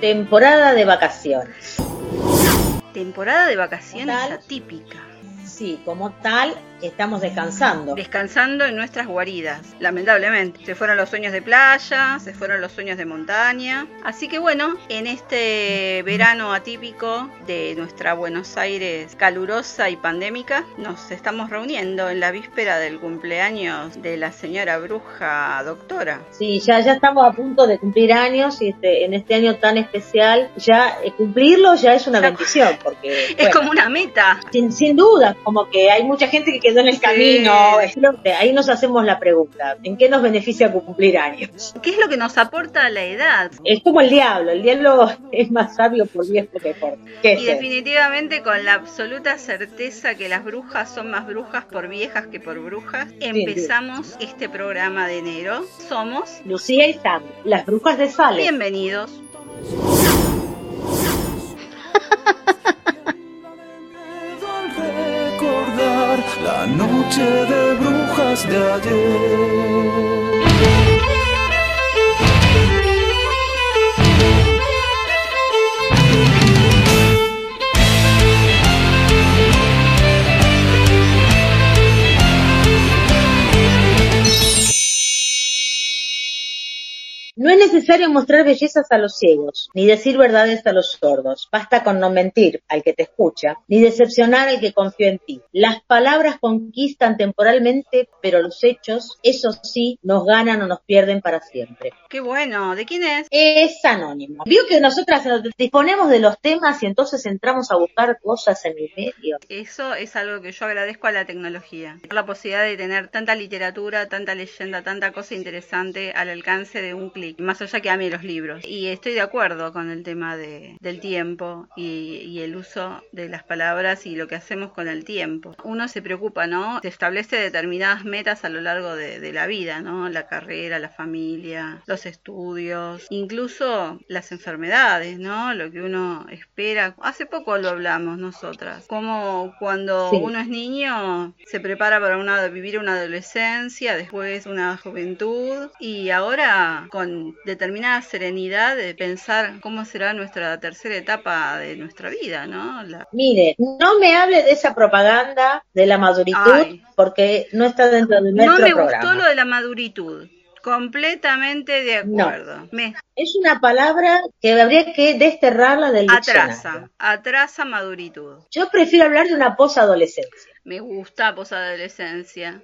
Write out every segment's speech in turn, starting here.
temporada de vacaciones. Temporada de vacaciones atípica. Sí, como tal, estamos descansando. Descansando en nuestras guaridas, lamentablemente. Se fueron los sueños de playa, se fueron los sueños de montaña. Así que bueno, en este verano atípico de nuestra Buenos Aires calurosa y pandémica, nos estamos reuniendo en la víspera del cumpleaños de la señora bruja doctora. Sí, ya, ya estamos a punto de cumplir años y este, en este año tan especial, ya eh, cumplirlo ya es una bendición. porque Es como una meta. Sin, sin duda, como que hay mucha gente que quedó en el camino. Ahí nos hacemos la pregunta, ¿en qué nos beneficia cumplir años? ¿Qué es lo que nos aporta la edad? Es como el diablo, el diablo es más sabio por viejo que por... Y definitivamente con la absoluta certeza que las brujas son más brujas por viejas que por brujas, empezamos este programa de enero. Somos Lucía y Sam, las brujas de Sales. Bienvenidos. la noche de brujas de ayer. No es necesario mostrar bellezas a los ciegos, ni decir verdades a los sordos. Basta con no mentir al que te escucha, ni decepcionar al que confió en ti. Las palabras conquistan temporalmente, pero los hechos, eso sí, nos ganan o nos pierden para siempre. Qué bueno. ¿De quién es? Es anónimo. Vio que nosotras disponemos de los temas y entonces entramos a buscar cosas en el medio. Eso es algo que yo agradezco a la tecnología. La posibilidad de tener tanta literatura, tanta leyenda, tanta cosa interesante al alcance de un más allá que ame los libros. Y estoy de acuerdo con el tema de, del tiempo y, el uso de las palabras y lo que hacemos con el tiempo. Uno se preocupa, ¿no? Se establece determinadas metas a lo largo de, de la vida, ¿no? La carrera, la familia, los estudios, incluso las enfermedades, ¿no? Lo que uno espera. Hace poco lo hablamos nosotras, como cuando uno es niño se prepara para una, vivir una adolescencia, después una juventud y ahora con determinada serenidad de pensar cómo será nuestra tercera etapa de nuestra vida, ¿no? Mire, no me hable de esa propaganda de la maduritud porque no está dentro de nuestro programa. No me gustó lo de la maduritud. Completamente de acuerdo. Es una palabra que habría que desterrarla del Atrasa, atrasa maduritud. Yo prefiero hablar de una posadolescencia. Me gusta posadolescencia.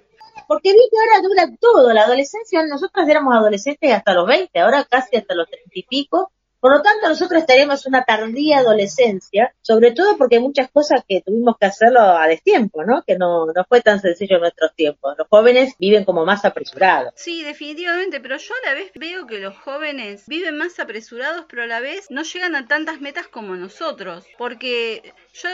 Porque vi que ahora dura todo, la adolescencia, nosotros éramos adolescentes hasta los 20, ahora casi hasta los 30 y pico, por lo tanto, nosotros estaríamos una tardía adolescencia, sobre todo porque hay muchas cosas que tuvimos que hacerlo a destiempo, ¿no? Que no, no fue tan sencillo en nuestros tiempos. Los jóvenes viven como más apresurados. Sí, definitivamente, pero yo a la vez veo que los jóvenes viven más apresurados, pero a la vez no llegan a tantas metas como nosotros. Porque yo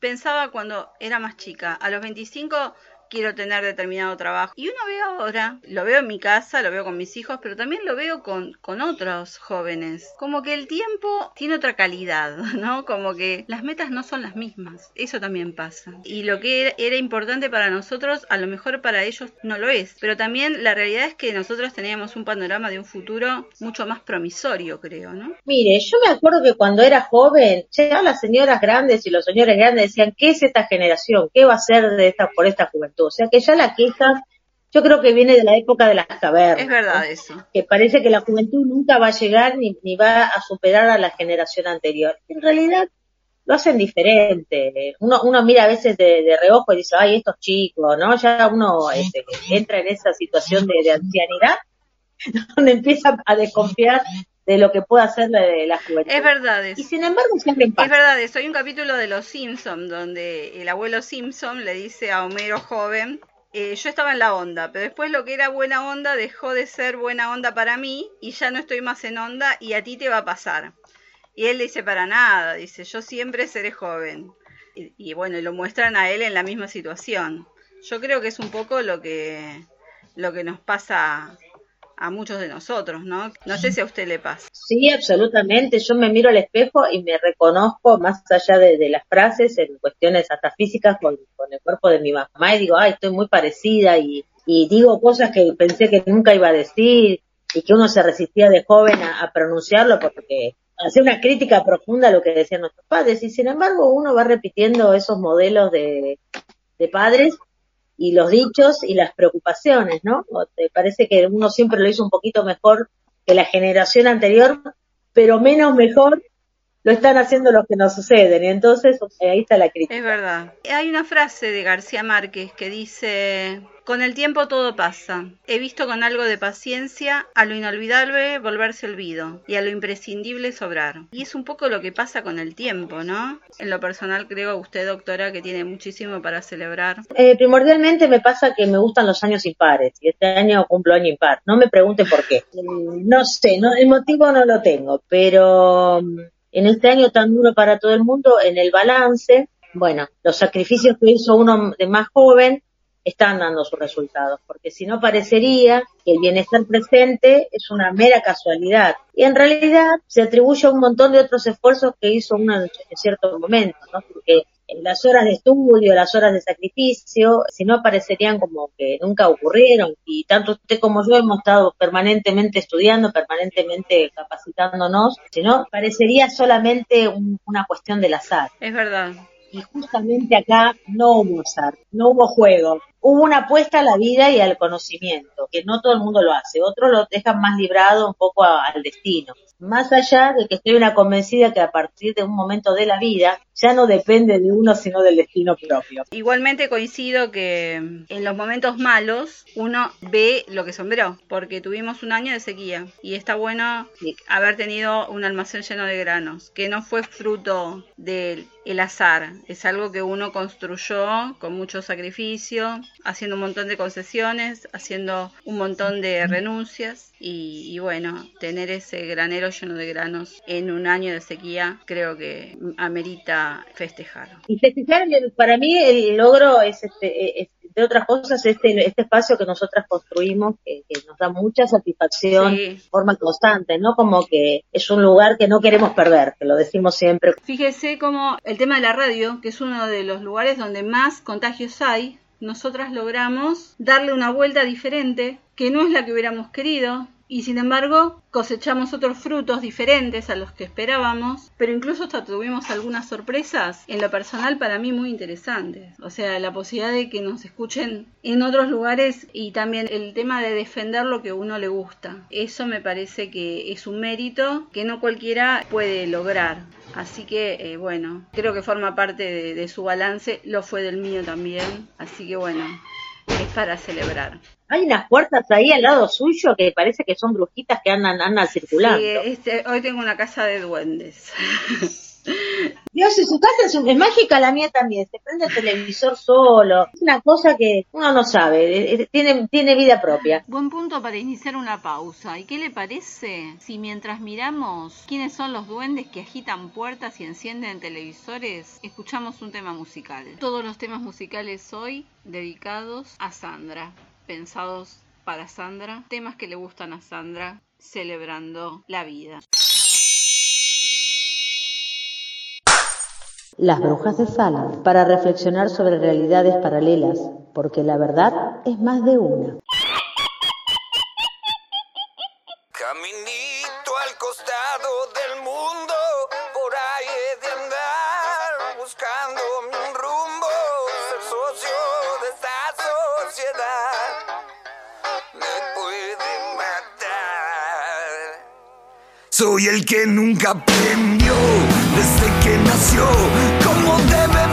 pensaba cuando era más chica, a los 25 quiero tener determinado trabajo. Y uno ve ahora, lo veo en mi casa, lo veo con mis hijos, pero también lo veo con, con otros jóvenes. Como que el tiempo tiene otra calidad, ¿no? Como que las metas no son las mismas. Eso también pasa. Y lo que era, importante para nosotros, a lo mejor para ellos no lo es. Pero también la realidad es que nosotros teníamos un panorama de un futuro mucho más promisorio, creo, ¿no? Mire, yo me acuerdo que cuando era joven, ya las señoras grandes y los señores grandes decían, ¿qué es esta generación? ¿Qué va a ser de esta, por esta juventud? O sea que ya la queja, yo creo que viene de la época de las cavernas. Es verdad eso. Que parece que la juventud nunca va a llegar ni, ni va a superar a la generación anterior. En realidad lo hacen diferente. Uno, uno mira a veces de, reojo y dice, ay, estos chicos, ¿no? Ya uno este, entra en esa situación de, ancianidad donde empieza a desconfiar de lo que puede hacer la, la juventud. Es verdad. Y sin embargo siempre Es verdad eso. Hay un capítulo de Los Simpson donde el abuelo Simpson le dice a Homero joven, eh, yo estaba en la onda, pero después lo que era buena onda dejó de ser buena onda para mí y ya no estoy más en onda y a ti te va a pasar. Y él dice, para nada, dice, yo siempre seré joven. Y, y bueno, lo muestran a él en la misma situación. Yo creo que es un poco lo que, lo que nos pasa a muchos de nosotros, ¿no? No sé si a usted le pasa. Sí, absolutamente. Yo me miro al espejo y me reconozco más allá de, las frases en cuestiones hasta físicas con, el cuerpo de mi mamá y digo, ay, estoy muy parecida y, digo cosas que pensé que nunca iba a decir y que uno se resistía de joven a, pronunciarlo porque hacer una crítica profunda a lo que decían nuestros padres. Y sin embargo, uno va repitiendo esos modelos de, de padres y los dichos y las preocupaciones, ¿no? Te parece que uno siempre lo hizo un poquito mejor que la generación anterior, pero menos mejor lo están haciendo los que nos suceden. Y entonces ahí está la crítica. Es verdad. Hay una frase de García Márquez que dice, con el tiempo todo pasa. He visto con algo de paciencia a lo inolvidable volverse olvido y a lo imprescindible sobrar. Y es un poco lo que pasa con el tiempo, ¿no? En lo personal creo usted, doctora, que tiene muchísimo para celebrar. Eh, primordialmente me pasa que me gustan los años impares y este año cumplo año impar. No me pregunte por qué. Mm, No sé, no, el motivo no lo tengo, pero mm, en este año tan duro para todo el mundo, en el balance, bueno, los sacrificios que hizo uno de más joven están dando sus resultados, porque si no parecería que el bienestar presente es una mera casualidad. Y en realidad se atribuye a un montón de otros esfuerzos que hizo uno en cierto momento, ¿no? Porque las horas de estudio, las horas de sacrificio, si no parecerían como que nunca ocurrieron. Y tanto usted como yo hemos estado permanentemente estudiando, permanentemente capacitándonos, si no parecería solamente un- una cuestión del azar. Es verdad. Y justamente acá no hubo azar, no hubo juego. Hubo una apuesta a la vida y al conocimiento, que no todo el mundo lo hace. Otros lo dejan más librado un poco al destino. Más allá de que estoy una convencida que a partir de un momento de la vida ya no depende de uno sino del destino propio. Igualmente coincido que en los momentos malos uno ve lo que sembró, porque tuvimos un año de sequía y está bueno haber tenido un almacén lleno de granos, que no fue fruto del el azar, es algo que uno construyó con mucho sacrificio, haciendo un montón de concesiones, haciendo un montón de renuncias y, y bueno, tener ese granero lleno de granos en un año de sequía creo que amerita festejar. Y festejar, para mí el logro es, este, es, de otras cosas, este, este espacio que nosotras construimos, que, que nos da mucha satisfacción Sí. de forma constante, ¿no? Como que es un lugar que no queremos perder, que lo decimos siempre. Fíjese cómo el tema de la radio, que es uno de los lugares donde más contagios hay, nosotras logramos darle una vuelta diferente, que no es la que hubiéramos querido, y sin embargo cosechamos otros frutos diferentes a los que esperábamos, pero incluso hasta tuvimos algunas sorpresas en lo personal para mí muy interesantes. O sea, la posibilidad de que nos escuchen en otros lugares y también el tema de defender lo que a uno le gusta. Eso me parece que es un mérito que no cualquiera puede lograr. Así que, eh, bueno, creo que forma parte de, de su balance, lo fue del mío también. Así que, bueno, es para celebrar. Hay unas puertas ahí al lado suyo que parece que son brujitas que andan, andan circulando. Sí, este, hoy tengo una casa de duendes. Dios, en su casa es, es mágica, la mía también. Se prende el televisor solo. Es una cosa que uno no sabe. eh, eh, Tiene, tiene vida propia. Buen punto para iniciar una pausa. ¿Y qué le parece si mientras miramos quiénes son los duendes que agitan puertas y encienden televisores, escuchamos un tema musical? Todos los temas musicales hoy dedicados a Sandra, pensados para Sandra, temas que le gustan a Sandra, celebrando la vida. Las brujas de Salem, para reflexionar sobre realidades paralelas, porque la verdad es más de una. Que nunca aprendió desde que nació cómo debe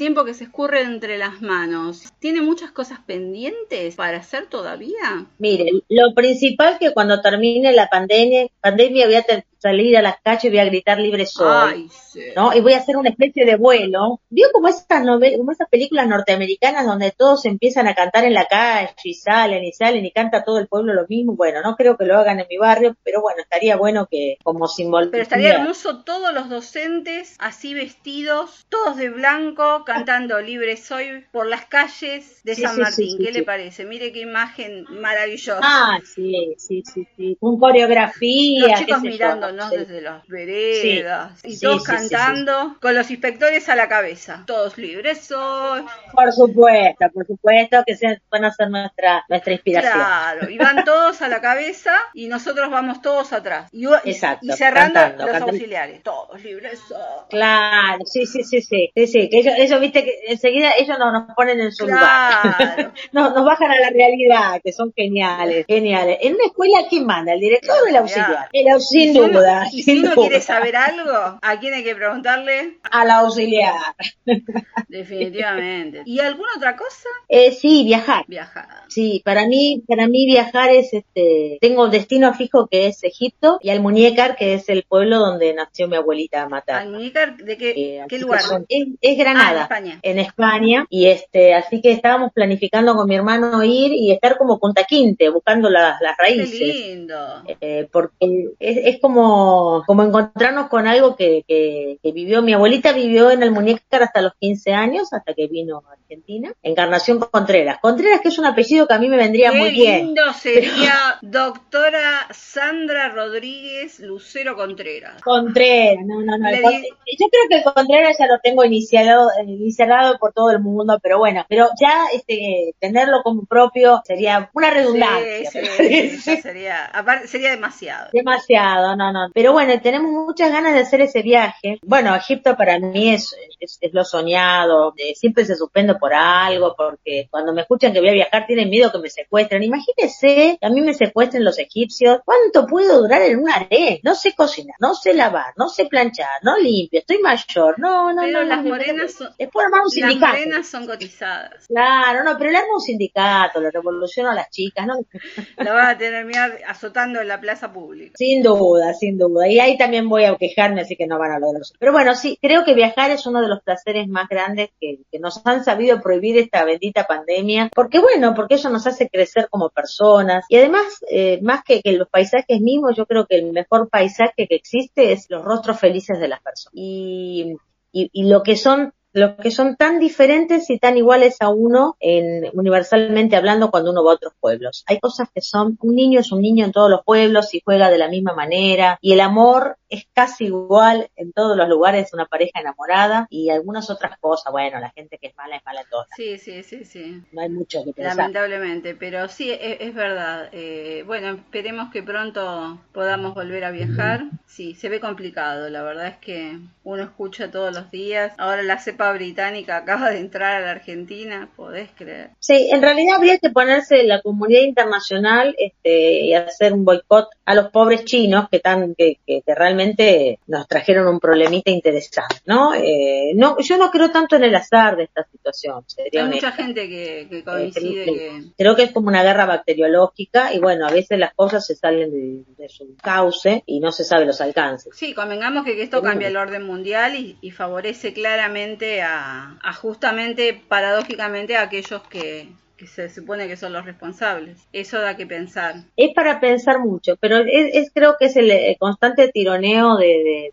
tiempo que se escurre entre las manos, ¿tiene muchas cosas pendientes para hacer todavía? Mire, lo principal que cuando termine la pandemia, pandemia voy a salir a las calles y voy a gritar libre soy. Ay, sí. ¿no? Y voy a hacer una especie de vuelo. ¿Vio como estas novelas, como esas películas norteamericanas donde todos empiezan a cantar en la calle y salen y salen y canta todo el pueblo lo mismo? Bueno, no creo que lo hagan en mi barrio, pero bueno, estaría bueno que como simbología. Pero estaría hermoso todos los docentes así vestidos, todos de blanco, cantando Libre Soy por las calles de Sí, San sí, Martín. ¿Qué le parece? Mire qué imagen maravillosa. Ah, sí, sí, sí, sí. Un coreografía. los chicos sé no desde las veredas y Sí, todos sí, cantando con los inspectores a la cabeza. Todos libres soy. Por supuesto, por supuesto que se- van a ser nuestra, nuestra inspiración. Claro, y van todos a la cabeza y nosotros vamos todos atrás. Y, Exacto, y cerrando cantando, los cantando. auxiliares. Todos libres soy. Claro, sí, sí, sí, sí, sí, que ellos, ellos, viste, que enseguida ellos nos, nos ponen en su lugar. Claro. nos, nos bajan a la realidad, que son geniales, geniales. En una escuela, ¿quién manda? ¿El director o el auxiliar? El au- Y si uno- duda, quiere saber algo, ¿a quién hay que preguntarle? Al auxiliar. Definitivamente. ¿Y alguna otra cosa? Eh, sí, viajar. Viajar. Sí, para mí, para mí viajar es este, tengo un destino fijo que es Egipto y Almuñécar, que es el pueblo donde nació mi abuelita materna. ¿Almuñécar de qué, Eh, qué lugar? son- es, es Ah, en Granada. España. en España y este así que estábamos planificando con mi hermano ir y estar como Punta Quinte buscando las, las Qué raíces lindo. eh, porque es, es como como encontrarnos con algo que, que, que vivió mi abuelita vivió en el Muñecar hasta los 15 años hasta que vino a Argentina Encarnación Contreras Contreras que es un apellido que a mí me vendría Qué muy bien lindo sería doctora Sandra Rodríguez Lucero Contreras. Contreras, no, no, no. Yo creo que el Contreras ya lo tengo iniciado, eh, iniciado por todo el mundo, pero bueno, pero ya este tenerlo como propio sería una redundancia. Sí, sí, sí, sería, sería demasiado. Demasiado, no, no. Pero bueno, tenemos muchas ganas de hacer ese viaje. Bueno, Egipto para mí es, es, es lo soñado. Eh, siempre se suspende por algo, porque cuando me escuchan que voy a viajar tienen miedo que me secuestren. Imagínense que a mí me secuestren los egipcios. ¿Cuánto puedo durar en un harén? No sé cocinar, no sé lavar, no sé planchar, no limpio, estoy mayor. No, no, Pero no. las no, morenas son, Después armar un las sindicato. morenas son cotizadas. Claro, no, pero le armo un sindicato, le revoluciono a las chicas, ¿no? Lo van a terminar azotando en la plaza pública. Sin duda, sin duda. Y ahí también voy a quejarme, así que no van a lograrlo. Pero bueno, sí, creo que viajar es uno de los placeres más grandes que, nos han sabido prohibir esta bendita pandemia. Porque bueno, porque eso nos hace crecer como personas. Y además, eh, más que, los paisajes mismos, yo creo que el mejor paisaje que existe es los rostros felices de las personas. Y, y lo que son los que son tan diferentes y tan iguales a uno en, universalmente hablando cuando uno va a otros pueblos. Hay cosas que son, un niño es un niño en todos los pueblos y juega de la misma manera y el amor es casi igual en todos los lugares, una pareja enamorada y algunas otras cosas, bueno, la gente que es mala es mala en todas, Sí, sí, sí, sí. no hay mucho que pensar. Lamentablemente, pero sí, es, es verdad. Eh, bueno, esperemos que pronto podamos volver a viajar. Sí, se ve complicado, la verdad es que uno escucha todos los días. Ahora la cepa británica acaba de entrar a la Argentina, podés creer. Sí, en realidad habría que ponerse la comunidad internacional este, y hacer un boicot a los pobres chinos que, tan, que, que, que realmente nos trajeron un problemita interesante, ¿no? Eh, no yo no creo tanto en el azar de esta situación. sería Hay honesta. mucha gente que, que Eh, coincide creo, que... creo que es como una guerra bacteriológica y bueno, a veces las cosas se salen de, de su cauce y no se sabe los alcances. Sí, convengamos que, que esto cambia el orden mundial y, y favorece claramente a, a justamente, paradójicamente, a aquellos que, se supone que son los responsables. Eso da que pensar. Es para pensar mucho, pero es, es creo que es el, constante tironeo de,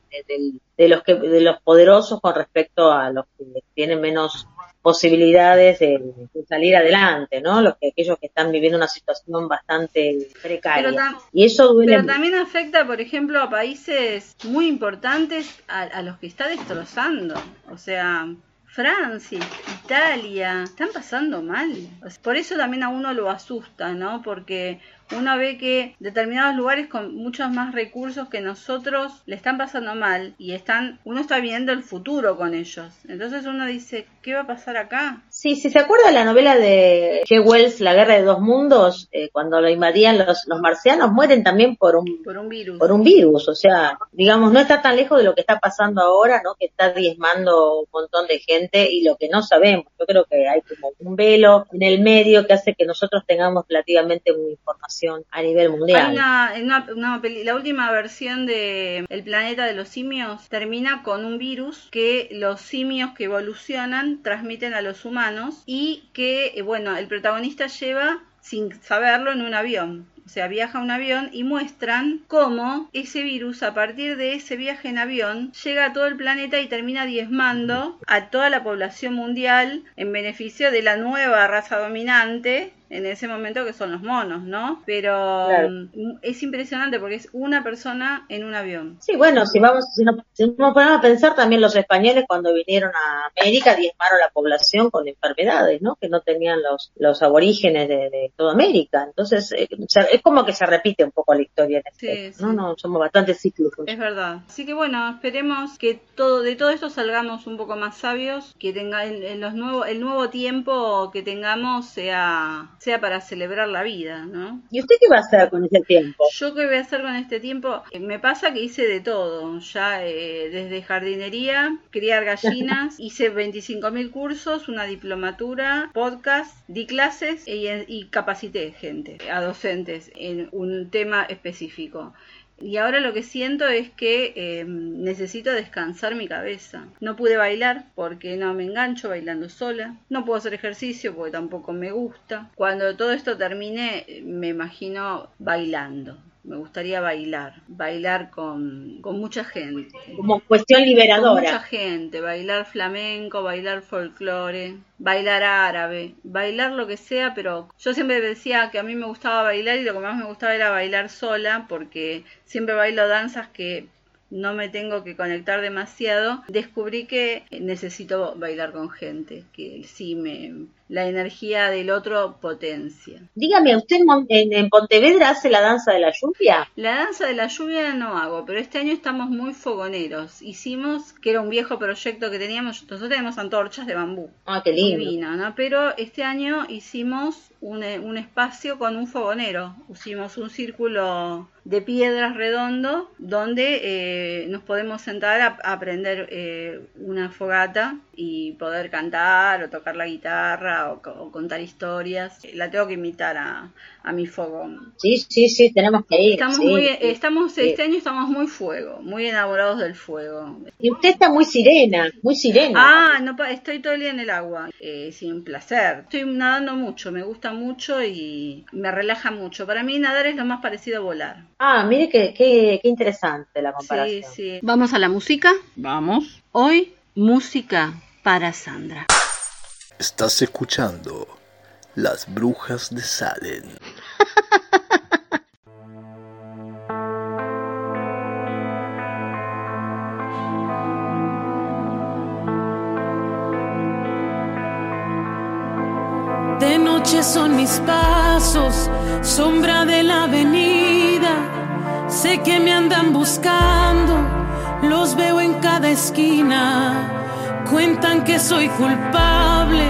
de los que de los poderosos con respecto a los que tienen menos posibilidades de, de salir adelante, ¿no? Los que aquellos que están viviendo una situación bastante precaria. Tam- y eso duele Pero mucho. también afecta, por ejemplo, a países muy importantes a, a los que está destrozando. O sea, Francia, Italia, están pasando mal. Por eso también a uno lo asusta, ¿no? Porque uno ve que determinados lugares con muchos más recursos que nosotros le están pasando mal y están, uno está viendo el futuro con ellos. Entonces uno dice, ¿qué va a pasar acá? Sí, si se acuerda de la novela de G. Wells, La Guerra de Dos Mundos, eh, cuando lo invadían los, los marcianos, mueren también por un, Por un virus. por un virus, o sea, digamos, no está tan lejos de lo que está pasando ahora, ¿no? Que está diezmando un montón de gente y lo que no sabemos. Yo creo que hay como un velo en el medio que hace que nosotros tengamos relativamente una información a nivel mundial. La última versión de El planeta de los simios termina con un virus que los simios que evolucionan transmiten a los humanos y que, eh, bueno, el protagonista lleva sin saberlo en un avión. O sea, viaja un avión y muestran cómo ese virus, a partir de ese viaje en avión, llega a todo el planeta y termina diezmando a toda la población mundial en beneficio de la nueva raza dominante en ese momento que son los monos, ¿no? Pero Claro. mm, es impresionante porque es una persona en un avión. Sí, bueno, si vamos, si nos, si nos ponemos a pensar también los españoles cuando vinieron a América diezmaron la población con enfermedades, ¿no? Que no tenían los, los aborígenes de, de toda América. Entonces, eh, es como que se repite un poco la historia en este, Sí, ¿no? sí. No, somos bastante cíclicos. Es verdad. Así que bueno, esperemos que todo de todo esto salgamos un poco más sabios, que tenga en, en los nuevos el nuevo tiempo que tengamos sea sea para celebrar la vida, ¿no? ¿Y usted qué va a hacer con ese tiempo? Yo qué voy a hacer con este tiempo, Eh, me pasa que hice de todo, ya eh, desde jardinería, criar gallinas, hice 25.000 cursos, una diplomatura, podcast, di clases y, y capacité gente, a docentes en un tema específico. Y ahora lo que siento es que eh, necesito descansar mi cabeza. No pude bailar porque no me engancho bailando sola. No puedo hacer ejercicio porque tampoco me gusta. Cuando todo esto termine, me imagino bailando. Me gustaría bailar, bailar con, con mucha gente. Como cuestión Con mucha liberadora. gente, bailar flamenco, bailar folclore, bailar árabe, bailar lo que sea, pero yo siempre decía que a mí me gustaba bailar y lo que más me gustaba era bailar sola, porque siempre bailo danzas que no me tengo que conectar demasiado. Descubrí que necesito bailar con gente, que sí me la energía del otro potencia. Dígame, ¿usted en, en Pontevedra hace la danza de la lluvia? La danza de la lluvia no hago, pero este año estamos muy fogoneros. Hicimos, que era un viejo proyecto que teníamos, nosotros tenemos antorchas de bambú. Ah, qué lindo. Divino, ¿no? Pero este año hicimos un, eh, un espacio con un fogonero. Hicimos un círculo de piedras redondo donde eh, nos podemos sentar a, a prender eh, una fogata y poder cantar o tocar la guitarra o, o contar historias. La tengo que invitar a, a mi fogón. Sí, sí, sí, tenemos que ir. Estamos sí, muy, sí. estamos, sí. este año estamos muy fuego, muy enamorados del fuego. Y usted está muy sirena, muy sirena. Ah, no, pa- estoy todo el día en el agua, eh, sin placer. Estoy nadando mucho, me gusta mucho y me relaja mucho. Para mí nadar es lo más parecido a volar. Ah, mire qué, qué, qué interesante la Sí, comparación. sí. Vamos a la música. Vamos. Hoy, música para Sandra. Estás escuchando Las Brujas de Salem. De noche son mis pasos, sombra de la avenida. Sé que me andan buscando, los veo en cada esquina. Cuentan que soy culpable,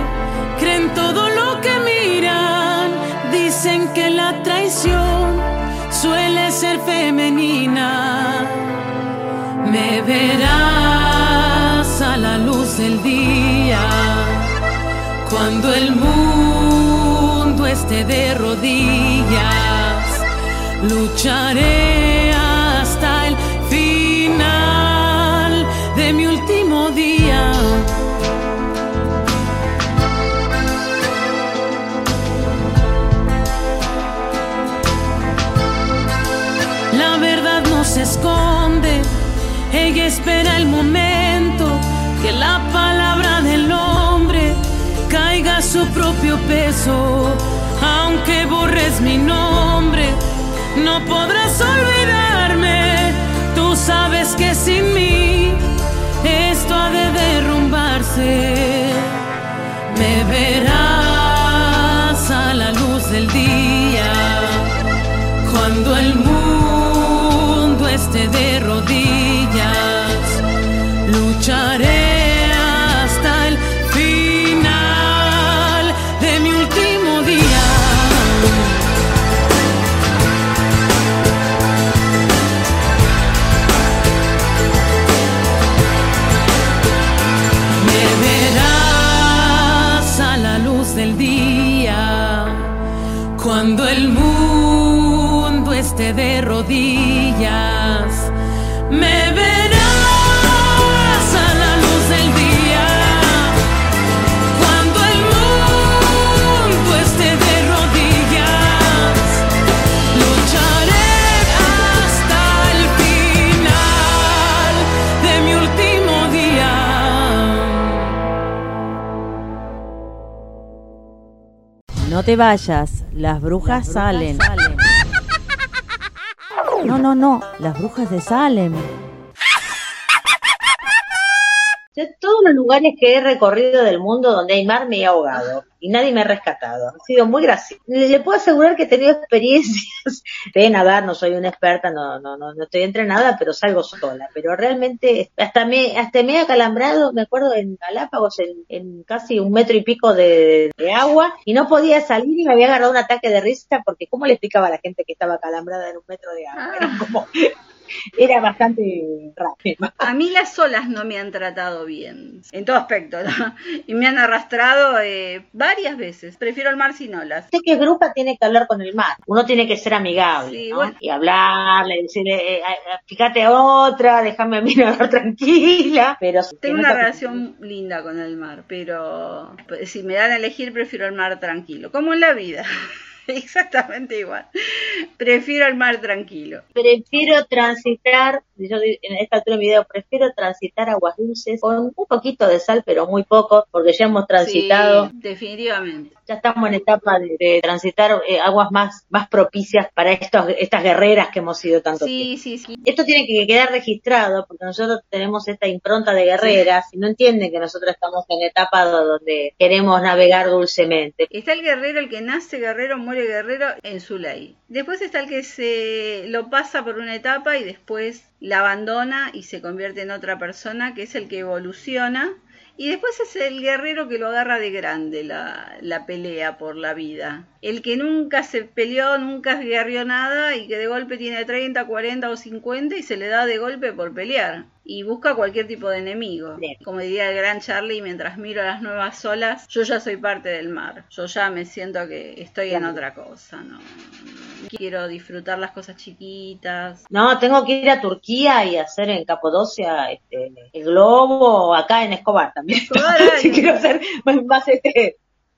suele ser femenina. Me verás a la luz del día cuando el mundo esté de rodillas, lucharé ella espera el momento que la palabra del hombre caiga a su propio peso. Aunque borres mi nombre, no podrás olvidarme. Tú sabes que sin mí esto ha de derrumbarse. Me verás a la luz del día Cuando el mundo te vayas, las brujas, salen. No, no, no, las brujas de Salem. Yo todos los lugares que he recorrido del mundo donde hay mar me he ahogado y nadie me ha rescatado. Ha sido muy gracioso. Le, puedo asegurar que he tenido experiencias de nadar, no soy una experta, no, no, no, no estoy entrenada, pero salgo sola. Pero realmente hasta me, hasta me he acalambrado, me acuerdo en Galápagos, en, en casi un metro y pico de, de agua y no podía salir y me había agarrado un ataque de risa porque cómo le explicaba a la gente que estaba acalambrada en un metro de agua. Era como, era bastante rápido. A mí las olas no me han tratado bien, en todo aspecto, ¿no? Y me han arrastrado eh, varias veces. Prefiero el mar sin olas. Sé que Grupa tiene que hablar con el mar. Uno tiene que ser amigable, Sí, ¿no? bueno. Y hablarle, decirle, eh, eh, fíjate a otra, déjame a mí nadar tranquila. Pero que Tengo una relación linda con el mar, pero pues, si me dan a elegir prefiero el mar tranquilo, como en la vida. Exactamente igual. Prefiero el mar tranquilo. Prefiero transitar, yo en esta altura del video, prefiero transitar aguas dulces con un poquito de sal, pero muy poco, porque ya hemos transitado, Sí, definitivamente. ya estamos en etapa de, de transitar eh, aguas más, más propicias para estos, estas guerreras que hemos sido tanto tiempo. Sí, sí, sí. Esto tiene que quedar registrado porque nosotros tenemos esta impronta de guerreras y no entienden que nosotros estamos en etapa donde queremos navegar dulcemente. Está el guerrero, el que nace guerrero, muere guerrero en su ley. Después está el que se lo pasa por una etapa y después la abandona y se convierte en otra persona, que es el que evoluciona. Y después es el guerrero que lo agarra de grande la, la pelea por la vida. El que nunca se peleó, nunca guerrió nada y que de golpe tiene 30, 40 o 50 y se le da de golpe por pelear. Y busca cualquier tipo de enemigo. Bien. Como diría el gran Charlie, mientras miro las nuevas olas, yo ya soy parte del mar. Yo ya me siento que estoy en otra cosa. No, quiero disfrutar las cosas chiquitas. No, tengo que ir a Turquía y hacer en Capodocia este, el globo, acá en Escobar también. Escobar, Si quiero hacer más, más, este.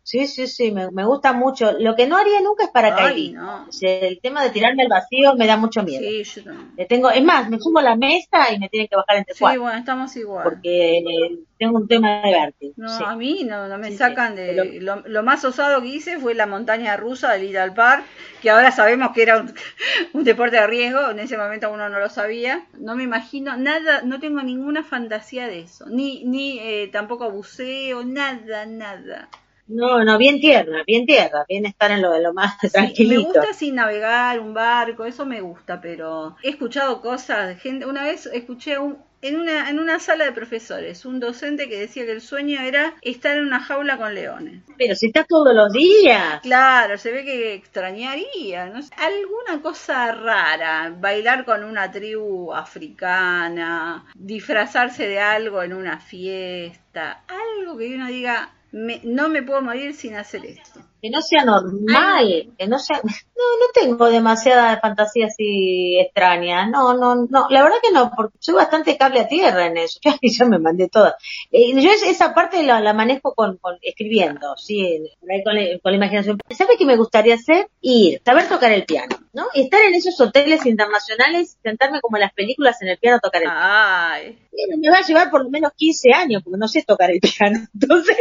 Sí, sí, sí, me, me gusta mucho. Lo que no haría nunca es paracaidismo. no. El tema de tirarme al vacío me da mucho miedo. Sí, yo no. Le tengo, es más, me subo a la mesa y me tienen que bajar entre Sí, cuatro. bueno, estamos igual. Porque eh, tengo un tema de vértigo. No, sí. a mí no, no me Sí, sacan sí, de... Lo, lo más osado que hice fue la montaña rusa del Little Park, que ahora sabemos que era un, un deporte de riesgo, en ese momento uno no lo sabía. No me imagino nada, no tengo ninguna fantasía de eso, ni, ni eh, tampoco buceo, nada, nada. No, no, bien tierra, bien tierra, bien estar en lo de lo más Sí, me tranquilito. gusta sin navegar, un barco, eso me gusta, pero he escuchado cosas, de gente, una vez escuché un, en una, en una sala de profesores, un docente que decía que el sueño era estar en una jaula con leones. Pero si estás todos los días. Claro, se ve que extrañaría, no sé, alguna cosa rara, bailar con una tribu africana, disfrazarse de algo en una fiesta, algo que uno diga, me- no me puedo morir sin hacer esto. Que no sea normal, que no sea, no, no tengo demasiada fantasía así extraña, no, no, no, la verdad que no, porque soy bastante cable a tierra en eso, ya, ya me mandé toda. Eh, yo es- esa parte la, la manejo con, con escribiendo, sí, con, la, con la imaginación. ¿Sabe qué me gustaría hacer? Ir, saber tocar el piano, ¿no? Y estar en esos hoteles internacionales, sentarme como en las películas en el piano a tocar el piano. Ay, me va a llevar por lo menos 15 años, porque no sé tocar el piano. Entonces,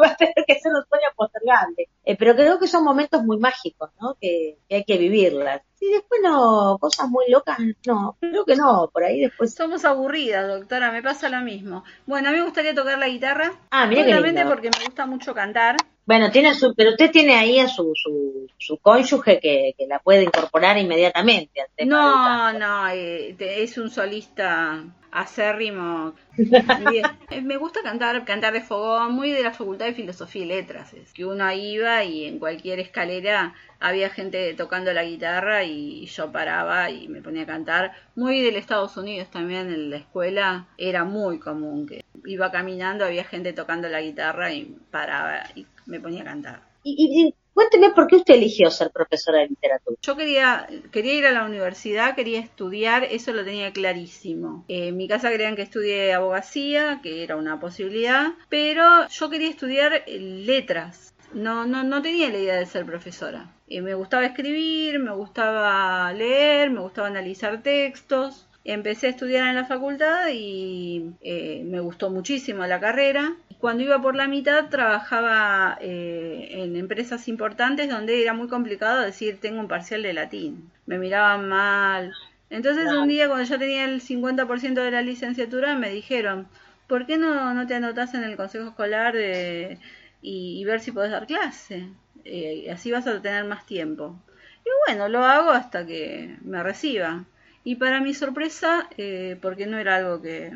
va a tener que ser un sueño postergable. Eh, pero creo que son momentos muy mágicos, ¿no? Que, que hay que vivirlas. Y después no, cosas muy locas, no, creo que no, por ahí después. somos aburridas, doctora, me pasa lo mismo. Bueno, a mí me gustaría tocar la guitarra, Ah, mira lindo. porque me gusta mucho cantar. Bueno, tiene su, pero usted tiene ahí a su, su, su cónyuge que, que la puede incorporar inmediatamente al tema del No, no, eh, es un solista acérrimo. Eh, Me gusta cantar, cantar de fogón, muy de la Facultad de Filosofía y Letras. Es que uno iba y en cualquier escalera había gente tocando la guitarra y yo paraba y me ponía a cantar. Muy del Estados Unidos también en la escuela era muy común que iba caminando, había gente tocando la guitarra y paraba y me ponía a cantar. Y- y cuénteme por qué usted eligió ser profesora de literatura. Yo quería, quería ir a la universidad, quería estudiar, eso lo tenía clarísimo. Eh, en mi casa querían que estudie abogacía, que era una posibilidad, pero yo quería estudiar eh, letras. No, no, no tenía la idea de ser profesora. Eh, me gustaba escribir, me gustaba leer, me gustaba analizar textos. Empecé a estudiar en la facultad y eh, me gustó muchísimo la carrera. Cuando iba por la mitad trabajaba eh, en empresas importantes donde era muy complicado decir tengo un parcial de latín. Me miraban mal. Entonces Claro. un día cuando ya tenía el 50% de la licenciatura me dijeron, ¿por qué no, no te anotás en el consejo escolar de, y, y ver si podés dar clase? Eh, así vas a tener más tiempo. Y bueno, lo hago hasta que me reciba. Y para mi sorpresa, eh, porque no era algo que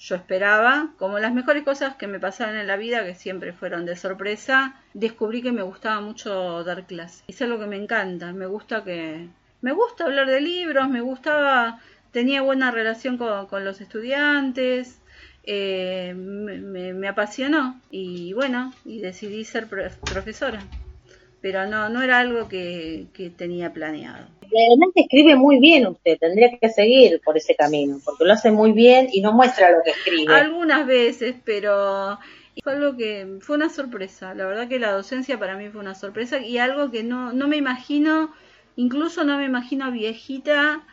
yo esperaba, como las mejores cosas que me pasaron en la vida, que siempre fueron de sorpresa, descubrí que me gustaba mucho dar clases. Es algo que me encanta, me gusta que... Me gusta hablar de libros, me gustaba... Tenía buena relación con, los estudiantes, eh, me, apasionó y bueno, y decidí ser prof- profesora. Pero no, no era algo que tenía planeado. Que escribe muy bien usted, tendría que seguir por ese camino, porque lo hace muy bien y no muestra lo que escribe. Algunas veces, pero fue algo que fue una sorpresa. La verdad que la docencia para mí fue una sorpresa y algo que no, no me imagino, incluso no me imagino viejita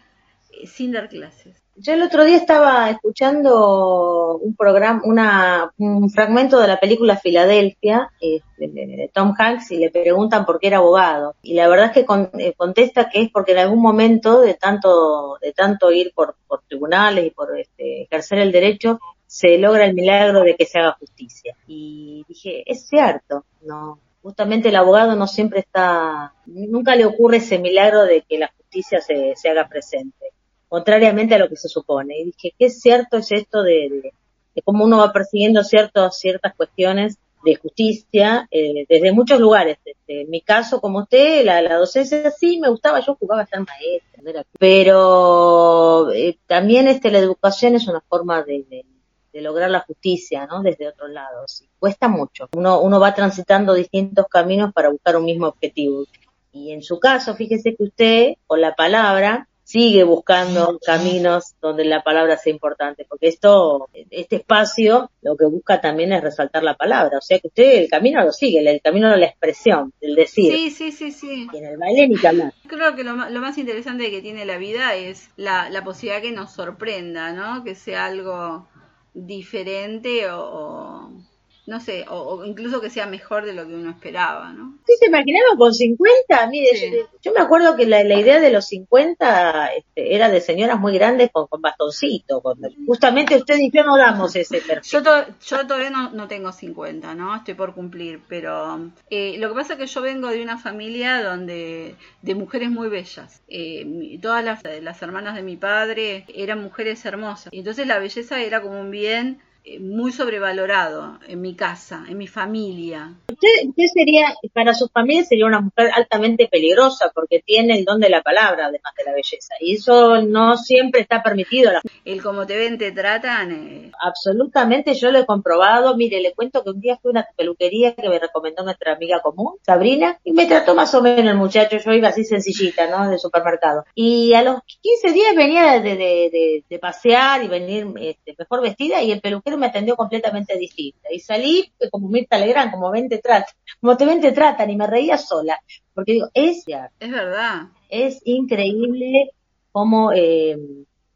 eh, sin dar clases. Yo el otro día estaba escuchando un programa, una, un fragmento de la película Filadelfia este, de Tom Hanks y le preguntan por qué era abogado. Y la verdad es que con- eh, contesta que es porque en algún momento de tanto, de tanto ir por, por tribunales y por este, ejercer el derecho, se logra el milagro de que se haga justicia. Y dije, es cierto, no. Justamente el abogado no siempre está, nunca le ocurre ese milagro de que la justicia se, se haga presente contrariamente a lo que se supone. Y dije, qué cierto es esto de, cómo uno va persiguiendo ciertos, ciertas cuestiones de justicia eh, desde muchos lugares. Este, en mi caso, como usted, la, docencia sí me gustaba, yo jugaba a ser maestra, pero eh, también este, la educación es una forma de, lograr la justicia, ¿no? Desde otros lados. Y cuesta mucho. Uno, uno va transitando distintos caminos para buscar un mismo objetivo. Y en su caso, fíjese que usted, con la palabra, sigue buscando caminos donde la palabra sea importante, porque esto, este espacio, lo que busca también es resaltar la palabra, o sea que usted el camino lo sigue, el camino de la expresión, del decir, Sí, sí, sí, sí. y en el baile ni que hablar. Creo que lo, lo más interesante que tiene la vida es la, la posibilidad que nos sorprenda, ¿no? Que sea algo diferente o, o, no sé, o, o incluso que sea mejor de lo que uno esperaba, ¿no? ¿Usted se imaginaba con 50? Mire, Sí. yo, yo me acuerdo que la, la idea de los 50 este, era de señoras muy grandes con, con bastoncito, con- justamente usted y yo no damos ese perfil. Yo, to- yo todavía no, no tengo 50, ¿no? Estoy por cumplir, pero eh, lo que pasa es que yo vengo de una familia donde de mujeres muy bellas. Eh, todas las, las hermanas de mi padre eran mujeres hermosas. Y entonces la belleza era como un bien muy sobrevalorado en mi casa, en mi familia. Usted, usted sería, para su familia sería una mujer altamente peligrosa porque tiene el don de la palabra además de la belleza y eso no siempre está permitido. El como te ven, te tratan. eh, Absolutamente, yo lo he comprobado. Mire, le cuento que un día fui a una peluquería que me recomendó nuestra amiga común, Sabrina, y me trató más o menos el muchacho. Yo iba así sencillita, ¿no? De supermercado. Y a los 15 días venía de, de, de, de pasear y venir este, mejor vestida y el peluquero me atendió completamente distinta. Y salí eh, como Mirta Legrand, como ven te tratan, como te ven te tratan, y me reía sola. Porque digo, es, es verdad. es increíble cómo eh,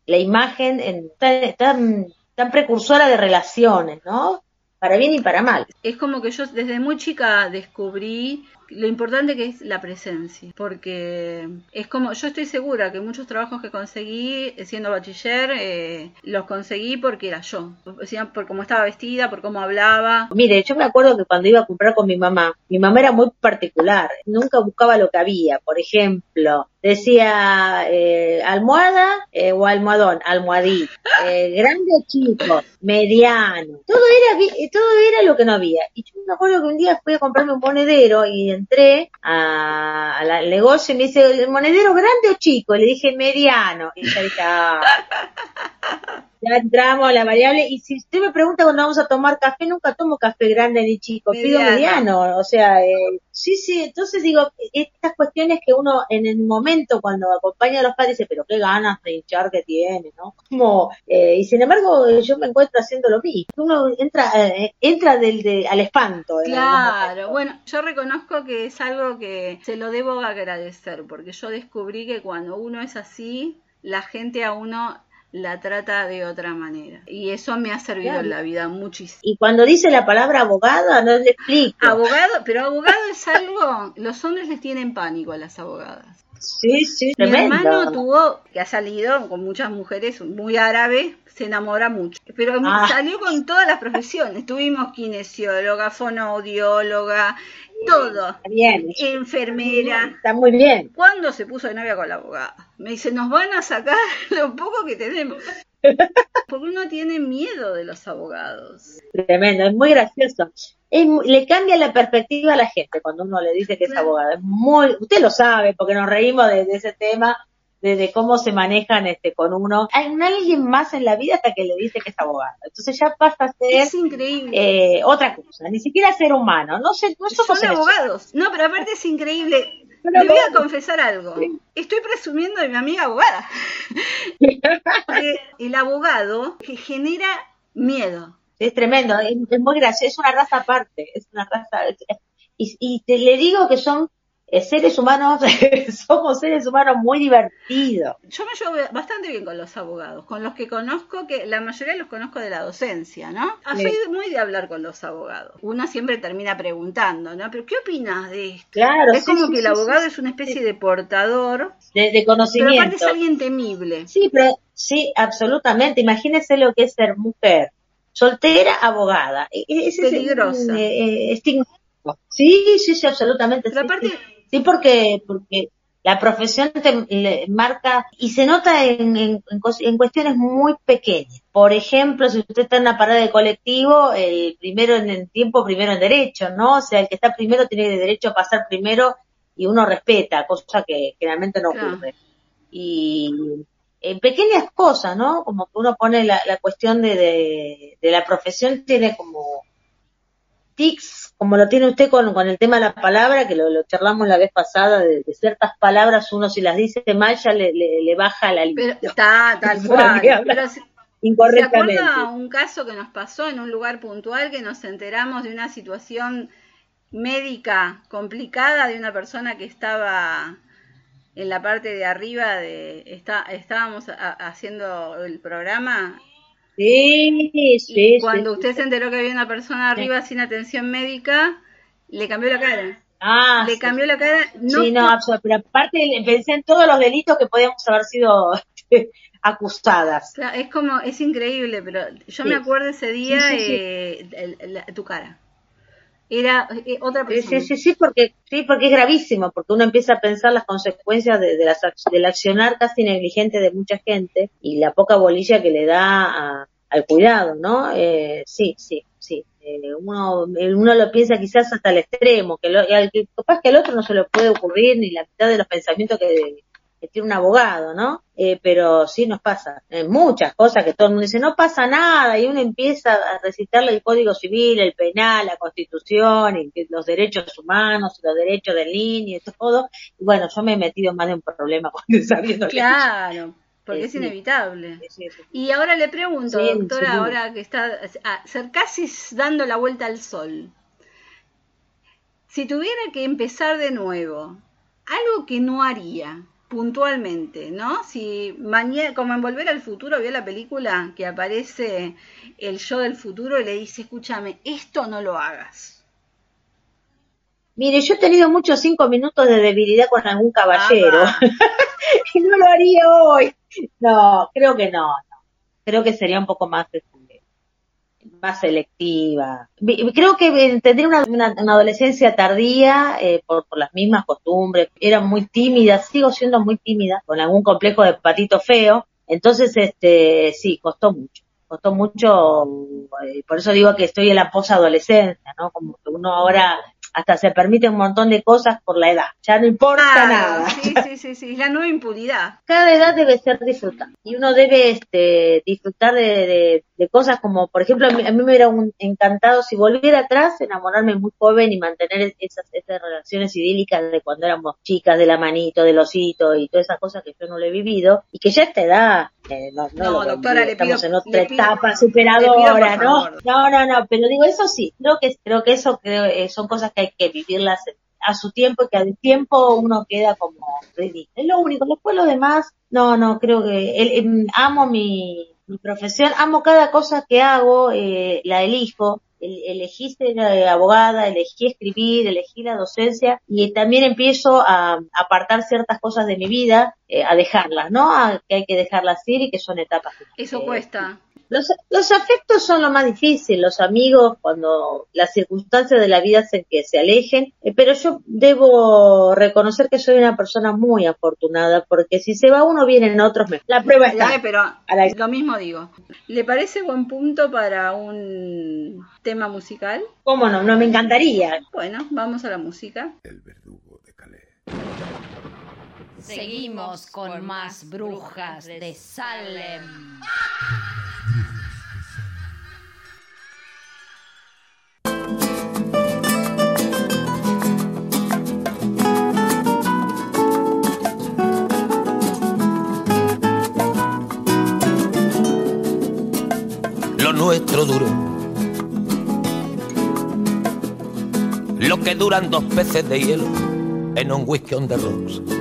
la imagen en- tan, tan, tan precursora de relaciones, ¿no? Para bien y para mal. Es como que yo desde muy chica descubrí lo importante que es la presencia, porque es como, yo estoy segura que muchos trabajos que conseguí eh, siendo bachiller, eh, los conseguí porque era yo, o sea, por cómo estaba vestida, por cómo hablaba. Mire, yo me acuerdo que cuando iba a comprar con mi mamá, mi mamá era muy particular, nunca buscaba lo que había, por ejemplo, decía eh, almohada eh, o almohadón, almohadí, eh, grande chico, mediano, todo era todo era lo que no había. Y yo me acuerdo que un día fui a comprarme un monedero y entré a- al negocio y me dice, ¿el monedero grande o chico? Le dije mediano. Y dije, ah. Ya entramos a la variable y si usted me pregunta cuando vamos a tomar café, nunca tomo café grande ni chico, pido Mediano. o sea, eh, sí, sí, entonces digo, estas cuestiones que uno en el momento cuando acompaña a los padres dice, pero qué ganas de hinchar que tiene, ¿no? Como, eh, y sin embargo yo me encuentro haciendo lo mismo, uno entra, eh, entra del, de, al espanto. Claro, bueno, yo reconozco que es algo que se lo debo agradecer, porque yo descubrí que cuando uno es así, la gente a uno la trata de otra manera. Y eso me ha servido Claro. en la vida muchísimo. Y cuando dice la palabra abogada, no le explico. Abogado, pero abogado es algo, los hombres les tienen pánico a las abogadas. Sí, sí, Mi tremendo. hermano tuvo, que ha salido con muchas mujeres, muy árabe, se enamora mucho. Pero Ah. salió con todas las profesiones. Tuvimos kinesióloga, fonoaudióloga, todo. Bien, Enfermera. está muy bien. ¿Cuándo se puso de novia con la abogada? Me dice, nos van a sacar lo poco que tenemos. Porque uno tiene miedo de los abogados. Tremendo, es muy gracioso. Es le cambia la perspectiva a la gente cuando uno le dice que es abogado. Es muy, usted lo sabe porque nos reímos de, de ese tema, de, de cómo se manejan este con uno. Hay un alguien más en la vida hasta que le dice que es abogado. Entonces ya pasa a ser Es increíble. eh, otra cosa, ni siquiera ser humano. No sé, no somos Son abogados. No, pero aparte es increíble. Son Le voy a confesar algo. Estoy presumiendo de mi amiga abogada. Porque el abogado que genera miedo. Es tremendo, es, es muy gracioso, es una raza aparte, es una raza, y, y te le digo que son eh, seres humanos, somos seres humanos muy divertidos. Yo me llevo bastante bien con los abogados, con los que conozco, que la mayoría los conozco de la docencia, ¿no? Ah, Sí. Soy muy de hablar con los abogados. Uno siempre termina preguntando, ¿no? ¿Pero qué opinas de esto? Claro, es sí, como sí, que el sí, abogado sí, es una especie de portador, de, de pero conocimiento. aparte es alguien temible. Sí, pero sí, absolutamente. Imagínese lo que es ser mujer, soltera, abogada. E- e- Peligrosa. es un eh, estigma. Sí, sí, sí, absolutamente. Pero sí, aparte, sí. Porque, porque la profesión te marca y se nota en, en, en cuestiones muy pequeñas. Por ejemplo, si usted está en una parada de colectivo, el primero en el tiempo, primero en derecho, ¿no? O sea, el que está primero tiene derecho a pasar primero y uno respeta, cosa que generalmente no Claro. ocurre. Y en pequeñas cosas, ¿no? Como que uno pone la, la cuestión de, de, de la profesión, tiene como tics, como lo tiene usted con, con el tema de la palabra, que lo, lo charlamos la vez pasada, de, de ciertas palabras, uno si las dice mal ya le, le, le baja la línea está tal cual. Pero ¿Se incorrectamente. acuerda un caso que nos pasó en un lugar puntual que nos enteramos de una situación médica complicada de una persona que estaba en la parte de arriba de está, estábamos a- haciendo el programa Sí, y sí, cuando sí, usted se enteró que había una persona arriba sin atención médica le cambió la cara. Ah, le cambió la cara no sí, no, absolutamente. Pero aparte pensé en todos los delitos que podíamos haber sido acusadas. o sea, es como es increíble pero yo me acuerdo ese día eh, el- la- tu cara era eh, otra Sí, persona sí, sí, sí, porque, sí, porque es gravísimo, porque uno empieza a pensar las consecuencias de, de las, del accionar casi negligente de mucha gente y la poca bolilla que le da a- al cuidado, ¿no? Eh, sí, sí, sí. Eh, uno, eh, uno lo piensa quizás hasta el extremo, que, lo, capaz que al otro no se le puede ocurrir ni la mitad de los pensamientos que, que tiene un abogado, ¿no? Eh, pero sí nos pasa. En muchas cosas que todo el mundo dice, no pasa nada, y uno empieza a recitarle el Código Civil, el penal, la Constitución, y los derechos humanos, los derechos del niño, y todo. Y bueno, yo me he metido más de un problema cuando sabiendo que- Claro, porque Eh, es inevitable. Sí, sí. Y ahora le pregunto, doctora, ahora que está a- ser casi dando la vuelta al sol, si tuviera que empezar de nuevo, algo que no haría puntualmente, ¿no? Si mañana, como en Volver al Futuro, vio la película que aparece el yo del futuro y le dice, escúchame, esto no lo hagas. Mire, yo he tenido muchos cinco minutos de debilidad con algún caballero. Ah, y no lo haría hoy. No, creo que no, no. Creo que sería un poco más, más selectiva. Creo que eh, tendría una, una- una adolescencia tardía eh, por, por las mismas costumbres. Era muy tímida, sigo siendo muy tímida, con algún complejo de patito feo. Entonces, este, sí, costó mucho. Costó mucho, eh, por eso digo que estoy en la posadolescencia, ¿no? Como que uno ahora hasta se permite un montón de cosas por la edad. Ya no importa Claro, nada. sí, sí, sí, sí, la nueva impunidad. cada edad debe ser disfrutar y uno debe este disfrutar de, de- de cosas como por ejemplo a mí, a mí me hubiera un- encantado si volviera atrás enamorarme muy joven y mantener esas, esas relaciones idílicas de cuando éramos chicas de la manito del osito y todas esas cosas que yo no lo he vivido y que ya a esta edad eh, no, no, No, doctora, le estamos en otra pido- etapa superadora no no no no pero digo eso sí creo que creo que eso creo, eh, son cosas que hay que vivirlas a su tiempo y que al tiempo uno queda como ridículo. Es lo único. Después lo demás, no, no, creo que el- em, amo mi, mi profesión, amo cada cosa que hago, eh, la elijo. El- elegí ser eh, abogada, elegí escribir, elegí la docencia y también empiezo a apartar ciertas cosas de mi vida, eh, a dejarlas, ¿no? A que hay que dejarlas ir y que son etapas. Eso Eh, cuesta. Los, los afectos son lo más difícil, los amigos cuando las circunstancias de la vida hacen que se alejen, eh, pero yo debo reconocer que soy una persona muy afortunada porque si se va uno vienen otros. me- La prueba está. Pero A la- lo mismo digo. ¿Le parece buen punto para un tema musical? ¿Cómo no? No me encantaría. Bueno, vamos a la música. Seguimos con más brujas de Salem. lo nuestro duró. Lo que duran dos peces de hielo en un whisky on the rocks.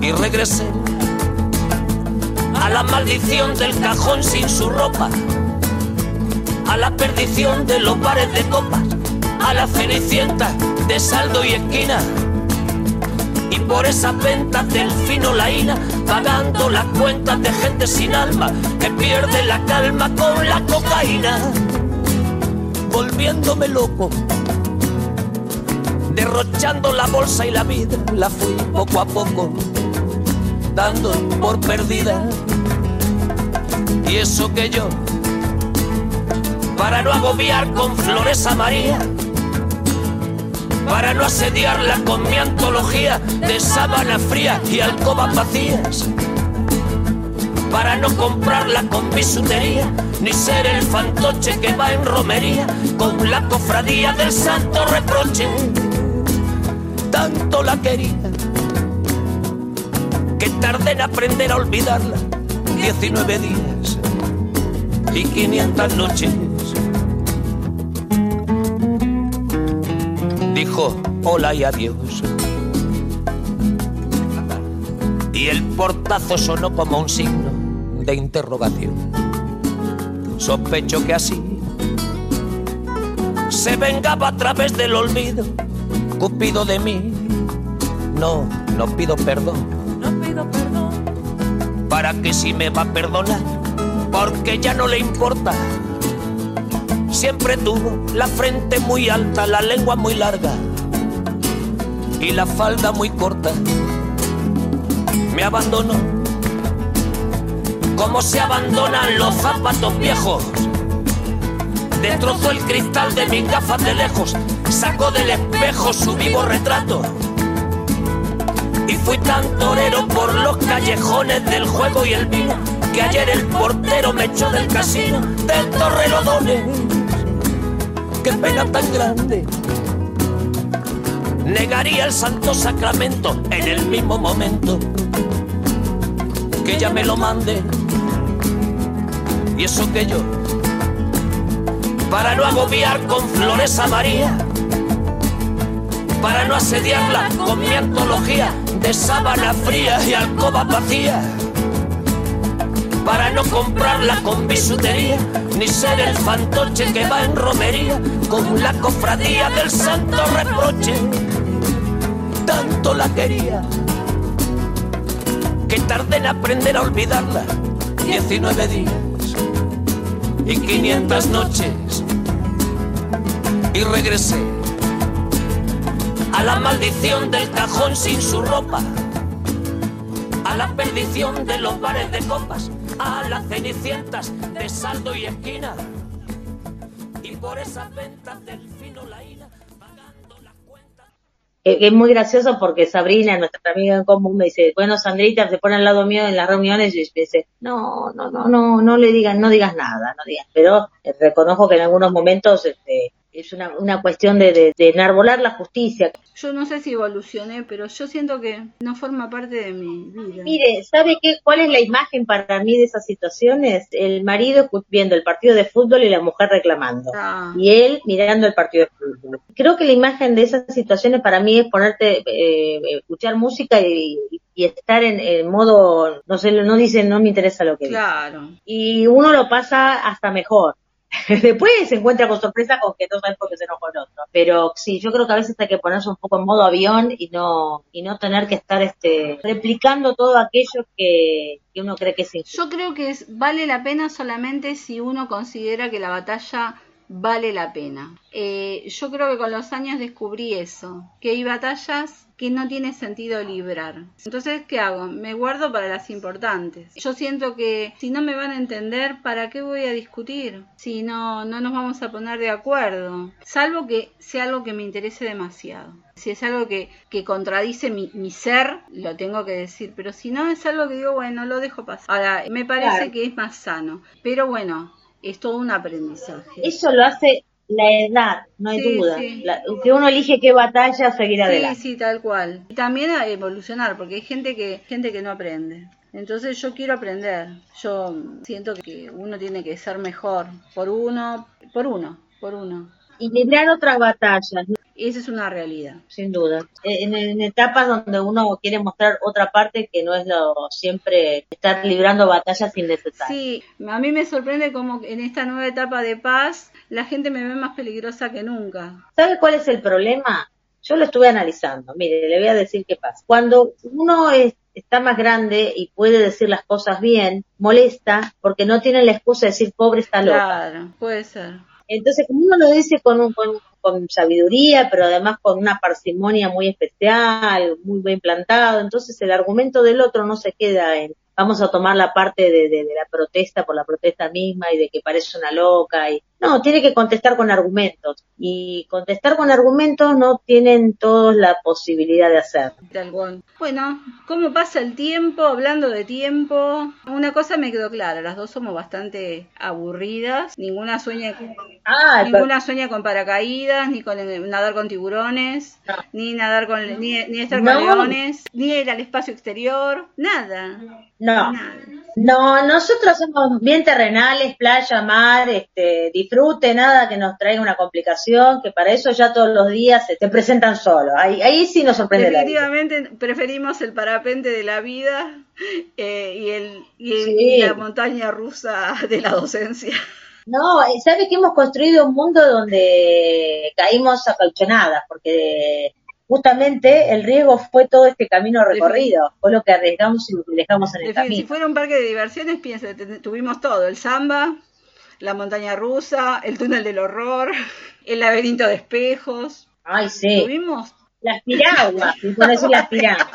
Y regresé a la maldición del cajón sin su ropa, a la perdición de los bares de copas, a la cenicienta de saldo y esquina. Y por esas ventas del fino laína, pagando las cuentas de gente sin alma que pierde la calma con la cocaína, volviéndome loco, derrochando la bolsa y la vida, la fui poco a poco por perdida. Y eso que yo, para no agobiar con flores a María, para no asediarla con mi antología de sábana fría y alcobas vacías, para no comprarla con bisutería, ni ser el fantoche que va en romería con la cofradía del santo reproche. Tanto la quería que tardé en aprender a olvidarla 19 días y 500 noches. dijo hola y adiós. Y el portazo sonó como un signo de interrogación. Sospecho que así se vengaba a través del olvido, Cupido de mí. No, no pido perdón. ¿Para que si me va a perdonar? Porque ya no le importa. Siempre tuvo la frente muy alta, la lengua muy larga y la falda muy corta. Me abandonó como se abandonan los zapatos viejos. Destrozó el cristal de mis gafas de lejos, sacó del espejo su vivo retrato. Fui tan torero por los callejones del juego y el vino que ayer el portero me echó del casino del Torrelodones. Qué pena tan grande. Negaría el santo sacramento en el mismo momento que ella me lo mande. Y eso que yo, para no agobiar con flores a María, para no asediarla con mi antología de sábana fría y alcoba vacía, para no comprarla con bisutería, ni ser el fantoche que va en romería con la cofradía del santo reproche. Tanto la quería que tardé en aprender a olvidarla 19 días y 500 noches y regresé a la maldición del cajón sin su ropa, a la perdición de los bares de copas, a las cenicientas de saldo y esquina y por esas ventas del fino laína pagando las cuentas. Es muy gracioso porque Sabrina, nuestra amiga en común, me dice, bueno, Sandrita, se pone al lado mío en las reuniones y me dice, no, no, no, no, no le digan, no digas nada, no digas. Pero eh, reconozco que en algunos momentos este, es una, una cuestión de, de, de enarbolar la justicia. Yo no sé si evolucioné, pero yo siento que no forma parte de mi vida. Mire, ¿sabe qué? ¿Cuál es la imagen para mí de esas situaciones? El marido viendo el partido de fútbol y la mujer reclamando. Ah. Y él mirando el partido de fútbol. Creo que la imagen de esas situaciones para mí es ponerte, eh, escuchar música y, y estar en, en modo, no sé, no dicen, no me interesa lo que dice. Claro. Y uno lo pasa hasta mejor. Después se encuentra con sorpresa con que no sabes por qué se enojó el otro. Pero sí, yo creo que a veces hay que ponerse un poco en modo avión y no, y no tener que estar este, replicando todo aquello que, uno cree que es injusto. Yo creo que vale la pena solamente si uno considera que la batalla vale la pena. Eh, yo creo que con los años descubrí eso, que hay batallas que no tiene sentido librar. Entonces, ¿qué hago? Me guardo para las importantes. Yo siento que si no me van a entender, ¿para qué voy a discutir? Si no, no nos vamos a poner de acuerdo. Salvo que sea algo que me interese demasiado. Si es algo que, que contradice mi, mi ser, lo tengo que decir. Pero si no es algo que digo, bueno, lo dejo pasar. Ahora, me parece Claro. que es más sano. Pero bueno, es todo un aprendizaje. Eso lo hace la edad, no hay Sí, duda. sí. La- que uno elige qué batalla seguir Sí, adelante. sí, tal cual. Y también a evolucionar, porque hay gente que, gente que no aprende. Entonces yo quiero aprender. Yo siento que uno tiene que ser mejor por uno, por uno, por uno. Y librar otras batallas. Esa es una realidad. sin duda. En, en etapas donde uno quiere mostrar otra parte que no es lo siempre estar librando batallas innecesarias. Sí, a mí me sorprende como en esta nueva etapa de paz la gente me ve más peligrosa que nunca. ¿Sabe cuál es el problema? Yo lo estuve analizando. Mire, le voy a decir qué pasa. Cuando uno es- está más grande y puede decir las cosas bien, molesta porque no tiene la excusa de decir pobre está loca. Claro, puede ser. Entonces, como uno lo dice con, un, con, sabiduría, pero además con una parsimonia muy especial, muy bien plantado, entonces el argumento del otro no se queda en vamos a tomar la parte de, de- de la protesta por la protesta misma y de que parece una loca. y No, tiene que contestar con argumentos. Y contestar con argumentos no tienen todos la posibilidad de hacer. Bueno, ¿cómo pasa el tiempo? Hablando de tiempo, una cosa me quedó clara, las dos somos bastante aburridas, ninguna sueña Ah, ninguna sueña con paracaídas, ni con nadar con tiburones, No. ni nadar con ni, ni estar No. con leones, ni ir al espacio exterior, nada. no. Nada. No, nosotros somos bien terrenales, playa, mar, este, disfrute, nada que nos traiga una complicación, que para eso ya todos los días se te presentan solos. Ahí, ahí sí nos sorprende la vida. Definitivamente preferimos el parapente de la vida eh, y, el, y, el- Sí. y la montaña rusa de la docencia. No, eh, ¿sabe que hemos construido un mundo donde caímos acolchonadas? Porque justamente el riesgo fue todo este camino recorrido, fue lo que arriesgamos y lo que dejamos en el fin, si camino. fuera un parque de diversiones, piensa, tuvimos todo, el samba, la montaña rusa, el túnel del horror, el laberinto de espejos. Ay, sí. Tuvimos Las piraguas, puedo decir las piraguas.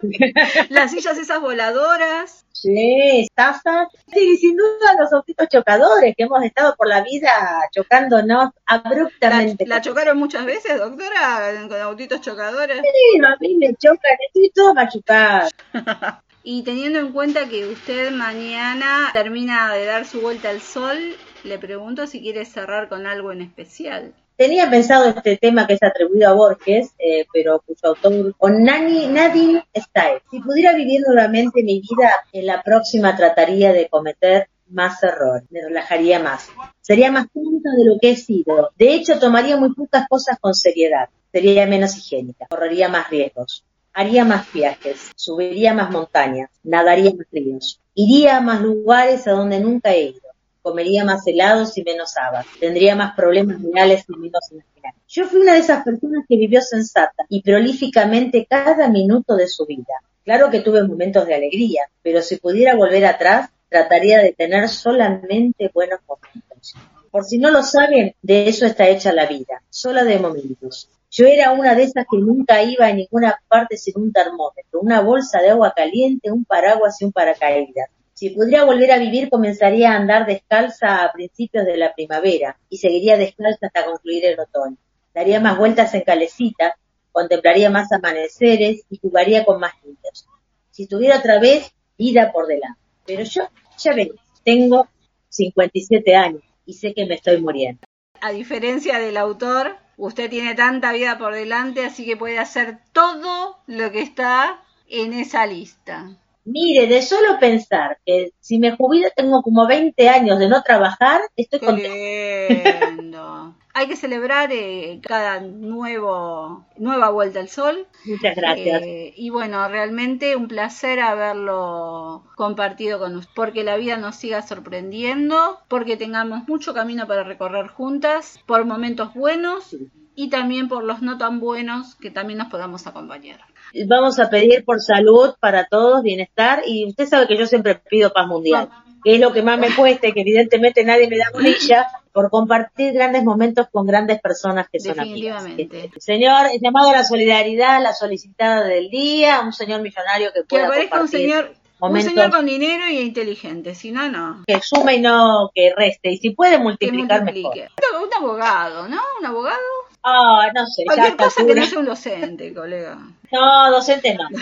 las sillas esas voladoras. Sí, tazas. Sí, sin duda los autitos chocadores que hemos estado por la vida chocándonos La, abruptamente. la chocaron muchas veces, doctora, con autitos chocadores. Sí, a mí me chocan, estoy toda machucada. Y teniendo en cuenta que usted mañana termina de dar su vuelta al sol, le pregunto si quiere cerrar con algo en especial. Tenía pensado este tema que es atribuido a Borges, eh, pero cuyo autor, Nani Nadine Stael. Si pudiera vivir nuevamente mi vida, en la próxima trataría de cometer más errores, me relajaría más. Sería más tonta de lo que he sido. De hecho, tomaría muy pocas cosas con seriedad. Sería menos higiénica, correría más riesgos. Haría más viajes, subiría más montañas, nadaría más ríos, iría a más lugares a donde nunca he ido comería más helados y menos habas, tendría más problemas reales y menos imaginarios. Yo fui una de esas personas que vivió sensata y prolíficamente cada minuto de su vida. Claro que tuve momentos de alegría, pero si pudiera volver atrás, trataría de tener solamente buenos momentos. Por si no lo saben, de eso está hecha la vida, sola de momentos. Yo era una de esas que nunca iba a ninguna parte sin un termómetro, una bolsa de agua caliente, un paraguas y un paracaídas. Si pudiera volver a vivir, comenzaría a andar descalza a principios de la primavera y seguiría descalza hasta concluir el otoño. Daría más vueltas en calecita, contemplaría más amaneceres y jugaría con más niños. Si tuviera otra vez, vida por delante. Pero yo, ya ven, tengo 57 años y sé que me estoy muriendo. A diferencia del autor, usted tiene tanta vida por delante, así que puede hacer todo lo que está en esa lista. Mire, de solo pensar que si me jubilo tengo como 20 años de no trabajar, estoy contenta. Hay que celebrar eh, cada nuevo nueva vuelta al sol. Muchas gracias. Eh, y bueno, realmente un placer haberlo compartido con usted, porque la vida nos siga sorprendiendo, porque tengamos mucho camino para recorrer juntas, por momentos buenos y también por los no tan buenos que también nos podamos acompañar. Vamos a pedir por salud para todos, bienestar, y usted sabe que yo siempre pido paz mundial, que es lo que más me cuesta que evidentemente nadie me da bolilla por compartir grandes momentos con grandes personas que son amigas. Definitivamente. Señor, el llamado a la solidaridad, la solicitada del día, un señor millonario que Que pueda un compartir señor, un señor con dinero y inteligente, si no, no. que sume y no que reste, y si puede Que multiplicar mejor. Un abogado, ¿no? Un abogado. Ah, no sé, Cualquier cosa que no sea un docente, colega. No, docente no.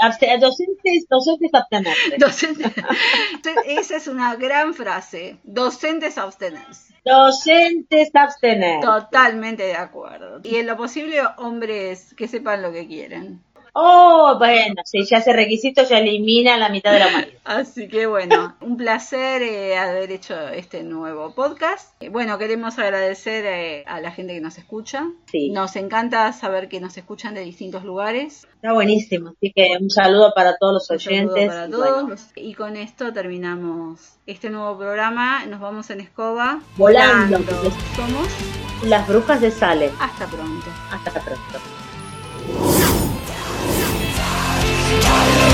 Abste- docentes, docentes abstenerse. Docente. Esa es una gran frase. Docentes abstenerse. Docentes abstener. Totalmente de acuerdo. Y en lo posible, hombres que sepan lo que quieren. Oh, bueno, si ya ese requisito ya elimina la mitad de la humanidad. Así que bueno, un placer eh, haber hecho este nuevo podcast. Eh, Bueno, queremos agradecer eh, a la gente que nos escucha. Sí. Nos encanta saber que nos escuchan de distintos lugares. Está buenísimo. Así que un saludo para todos los Un saludo oyentes. para y todos. bueno, Y con esto terminamos este nuevo programa. Nos vamos en escoba. Volando. Somos. las brujas de Salem. Hasta pronto. Hasta pronto. Tired